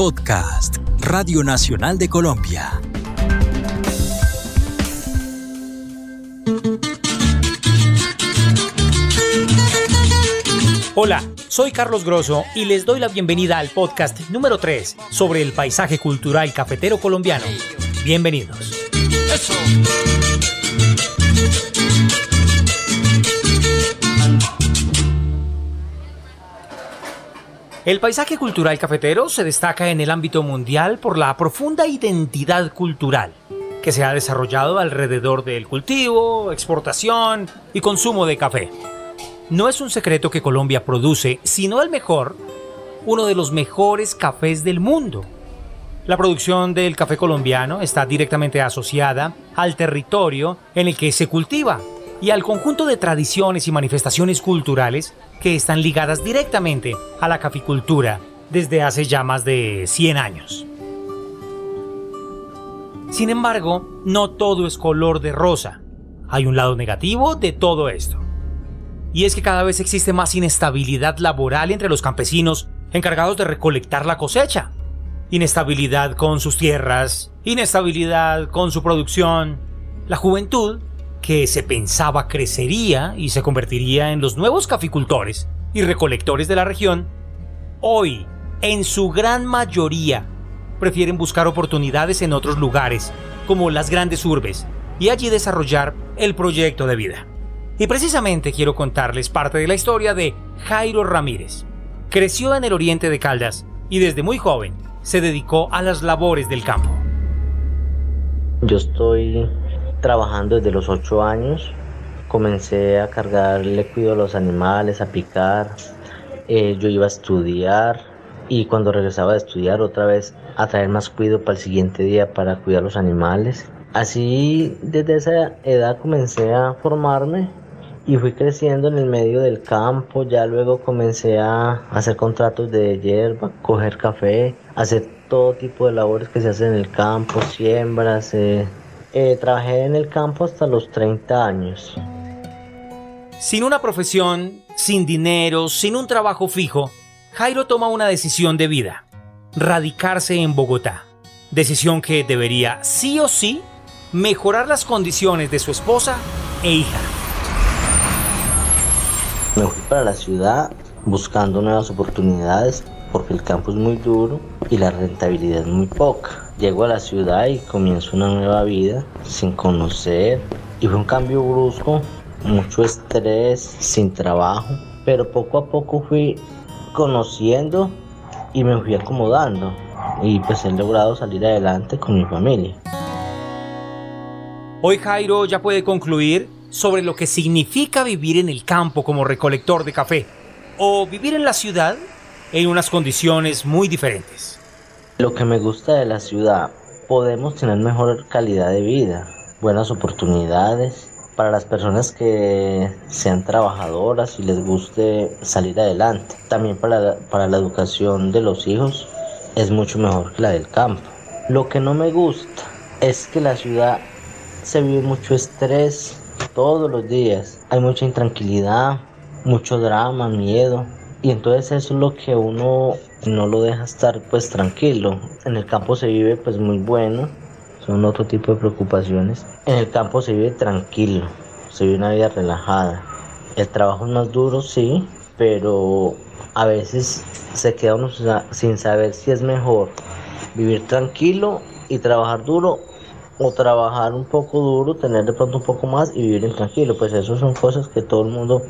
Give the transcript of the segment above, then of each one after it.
Podcast, Radio Nacional de Colombia. Hola, soy Carlos Grosso y les doy la bienvenida al podcast número 3 sobre el paisaje cultural cafetero colombiano. Bienvenidos. El paisaje cultural cafetero se destaca en el ámbito mundial por la profunda identidad cultural que se ha desarrollado alrededor del cultivo, exportación y consumo de café. No es un secreto que Colombia produce, sino el mejor, uno de los mejores cafés del mundo. La producción del café colombiano está directamente asociada al territorio en el que se cultiva y al conjunto de tradiciones y manifestaciones culturales que están ligadas directamente a la caficultura desde hace ya más de 100 años. Sin embargo, no todo es color de rosa. Hay un lado negativo de todo esto. Y es que cada vez existe más inestabilidad laboral entre los campesinos encargados de recolectar la cosecha. Inestabilidad con sus tierras, inestabilidad con su producción. La juventud que se pensaba crecería y se convertiría en los nuevos caficultores y recolectores de la región, hoy, en su gran mayoría, prefieren buscar oportunidades en otros lugares, como las grandes urbes, y allí desarrollar el proyecto de vida. Y precisamente quiero contarles parte de la historia de Jairo Ramírez. Creció en el oriente de Caldas y desde muy joven se dedicó a las labores del campo. Yo estoy trabajando desde los 8 años. Comencé a cargarle cuido a los animales, a picar. Eh, yo iba a estudiar y cuando regresaba de estudiar otra vez a traer más cuido para el siguiente día para cuidar los animales. Así desde esa edad comencé a formarme y fui creciendo en el medio del campo. Ya luego comencé a hacer contratos de hierba, coger café, hacer todo tipo de labores que se hacen en el campo, siembras, eh, eh, trabajé en el campo hasta los 30 años. Sin una profesión, sin dinero, sin un trabajo fijo, Jairo toma una decisión de vida, radicarse en Bogotá. Decisión que debería sí o sí mejorar las condiciones de su esposa e hija. Me fui para la ciudad buscando nuevas oportunidades porque el campo es muy duro y la rentabilidad es muy poca. Llego a la ciudad y comienzo una nueva vida sin conocer y fue un cambio brusco, mucho estrés, sin trabajo, pero poco a poco fui conociendo y me fui acomodando y pues he logrado salir adelante con mi familia. Hoy Jairo ya puede concluir sobre lo que significa vivir en el campo como recolector de café o vivir en la ciudad en unas condiciones muy diferentes. Lo que me gusta de la ciudad, podemos tener mejor calidad de vida, buenas oportunidades para las personas que sean trabajadoras y les guste salir adelante. También para, para la educación de los hijos es mucho mejor que la del campo. Lo que no me gusta es que la ciudad se vive mucho estrés todos los días. Hay mucha intranquilidad, mucho drama, miedo. Y entonces eso es lo que uno no lo deja estar pues tranquilo. En el campo se vive pues muy bueno, son otro tipo de preocupaciones. En el campo se vive tranquilo, se vive una vida relajada. El trabajo es más duro, sí, pero a veces se queda uno sin saber si es mejor vivir tranquilo y trabajar duro o trabajar un poco duro, tener de pronto un poco más y vivir en tranquilo. Pues eso son cosas que todo el mundo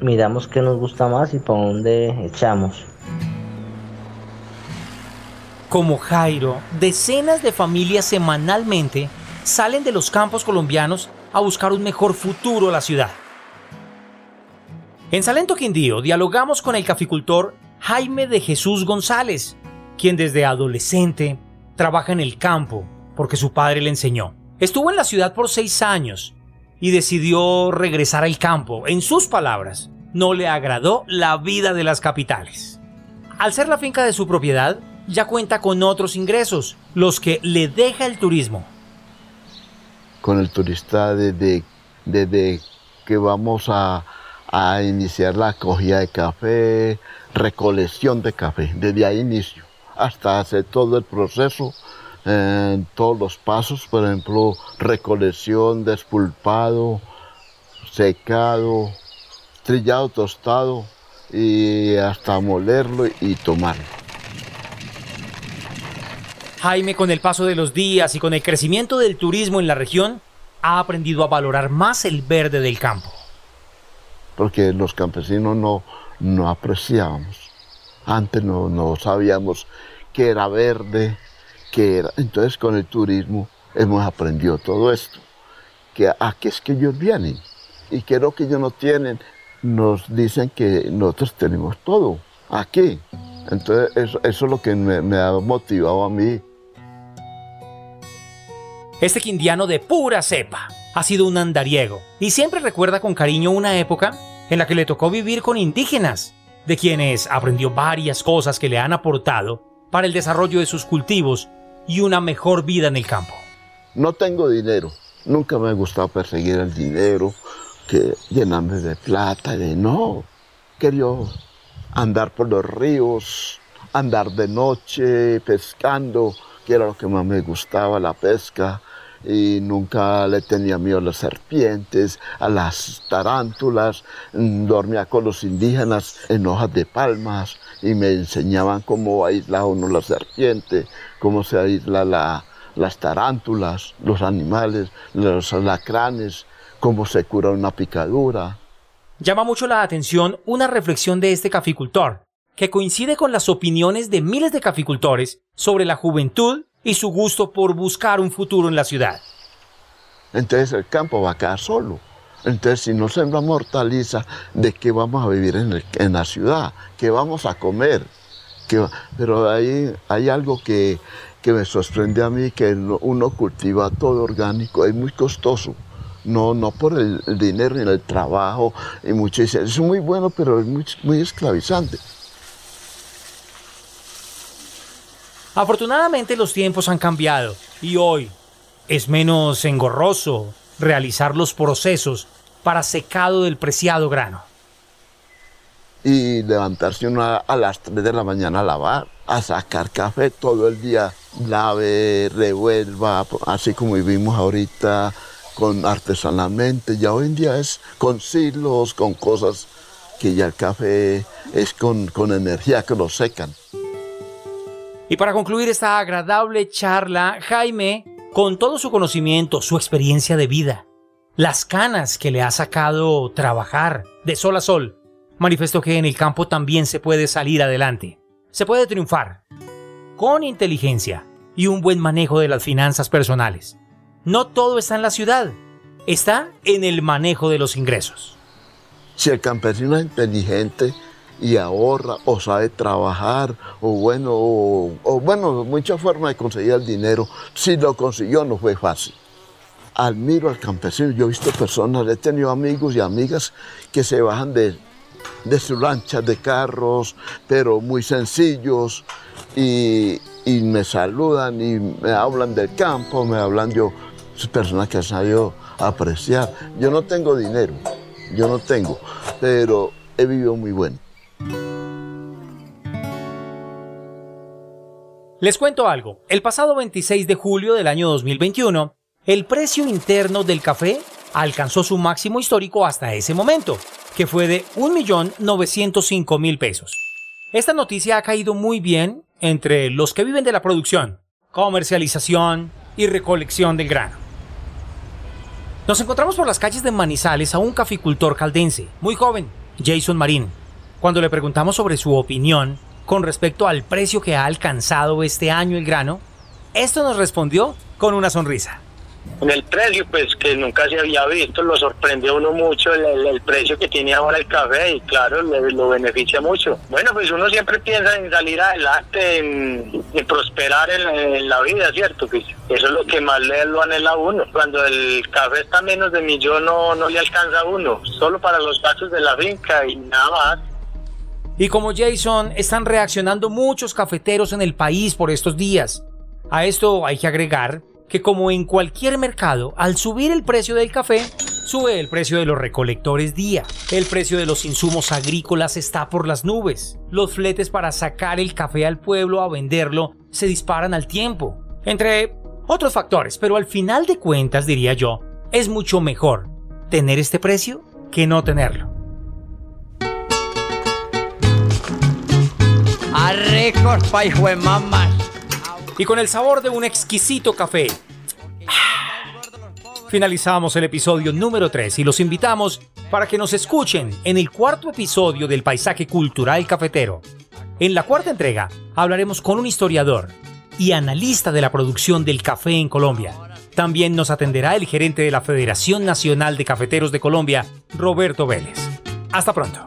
miramos que nos gusta más y para dónde echamos. Como Jairo, decenas de familias semanalmente salen de los campos colombianos a buscar un mejor futuro a la ciudad. En Salento Quindío dialogamos con el caficultor Jaime de Jesús González, quien desde adolescente trabaja en el campo porque su padre le enseñó. Estuvo en la ciudad por seis años y decidió regresar al campo. En sus palabras, no le agradó la vida de las capitales. Al ser la finca de su propiedad, ya cuenta con otros ingresos, los que le deja el turismo. Con el turista desde, desde que vamos a, a iniciar la cogida de café, recolección de café, desde ahí inicio. hasta hacer todo el proceso, en todos los pasos, por ejemplo, recolección, despulpado, secado, trillado, tostado y hasta molerlo y tomarlo. Jaime, con el paso de los días y con el crecimiento del turismo en la región, ha aprendido a valorar más el verde del campo. Porque los campesinos no, no apreciábamos. Antes no, no sabíamos qué era verde, qué era. Entonces con el turismo hemos aprendido todo esto. Que a qué es que ellos vienen y qué es lo que ellos no tienen. Nos dicen que nosotros tenemos todo aquí. Entonces eso, eso es lo que me, me ha motivado a mí este quindiano de pura cepa ha sido un andariego y siempre recuerda con cariño una época en la que le tocó vivir con indígenas, de quienes aprendió varias cosas que le han aportado para el desarrollo de sus cultivos y una mejor vida en el campo. No tengo dinero, nunca me ha gustado perseguir el dinero, que llenarme de plata, de no. Quería andar por los ríos, andar de noche pescando, que era lo que más me gustaba, la pesca, y nunca le tenía miedo a las serpientes, a las tarántulas, dormía con los indígenas en hojas de palmas y me enseñaban cómo aisla uno la serpiente, cómo se aísla la, las tarántulas, los animales, los alacranes, cómo se cura una picadura. Llama mucho la atención una reflexión de este caficultor, que coincide con las opiniones de miles de caficultores sobre la juventud y su gusto por buscar un futuro en la ciudad. Entonces el campo va a quedar solo. Entonces si no sembramos hortaliza, ¿de qué vamos a vivir en, la ciudad? ¿Qué vamos a comer? pero ahí hay algo que, me sorprende a mí, que uno cultiva todo orgánico, es muy costoso. No, no por el, dinero ni el trabajo, y es muy bueno, pero es muy, muy esclavizante. Afortunadamente los tiempos han cambiado y hoy es menos engorroso realizar los procesos para secado del preciado grano. Y levantarse a las 3 de la mañana a lavar, a sacar café todo el día, lave, revuelva, así como vivimos ahorita con artesanalmente. Ya hoy en día es con silos, con cosas que ya el café es con, con energía que lo secan. Y para concluir esta agradable charla, Jaime, con todo su conocimiento, su experiencia de vida, las canas que le ha sacado trabajar de sol a sol, manifestó que en el campo también se puede salir adelante, se puede triunfar, con inteligencia y un buen manejo de las finanzas personales. No todo está en la ciudad, está en el manejo de los ingresos. Si el campesino es inteligente, y ahorra o sabe trabajar o bueno, o, bueno, muchas formas de conseguir el dinero. Si lo consiguió no fue fácil. Admiro al campesino, yo he visto personas, he tenido amigos y amigas que se bajan de, de sus lanchas de carros, pero muy sencillos y, y me saludan y me hablan del campo, me hablan yo, personas que han sabido apreciar. Yo no tengo dinero, yo no tengo, pero he vivido muy bueno. Les cuento algo. El pasado 26 de julio del año 2021, el precio interno del café alcanzó su máximo histórico hasta ese momento, que fue de 1.905.000 pesos. Esta noticia ha caído muy bien entre los que viven de la producción, comercialización y recolección del grano. Nos encontramos por las calles de Manizales a un caficultor caldense, muy joven, Jason Marín. Cuando le preguntamos sobre su opinión con respecto al precio que ha alcanzado este año el grano, esto nos respondió con una sonrisa. En el precio, pues que nunca se había visto, lo sorprendió uno mucho el, precio que tiene ahora el café y claro, le, lo beneficia mucho. Bueno, pues uno siempre piensa en salir adelante, en, prosperar en, la vida, ¿cierto? Pues eso es lo que más le lo anhela uno. Cuando el café está menos de millón no, no le alcanza a uno, solo para los gastos de la finca y nada más. Y como Jason, están reaccionando muchos cafeteros en el país por estos días. A esto hay que agregar que como en cualquier mercado, al subir el precio del café, Sube el precio de los recolectores día. El precio de los insumos agrícolas está por las nubes. Los fletes para sacar el café al pueblo a venderlo se disparan al tiempo. Entre otros factores, pero al final de cuentas, diría yo, es mucho mejor tener este precio que no tenerlo. Y con el sabor de un exquisito café. Finalizamos el episodio número 3 y los invitamos para que nos escuchen en el cuarto episodio del Paisaje Cultural Cafetero. En la cuarta entrega hablaremos con un historiador y analista de la producción del café en Colombia. También nos atenderá el gerente de la Federación Nacional de Cafeteros de Colombia, Roberto Vélez. Hasta pronto.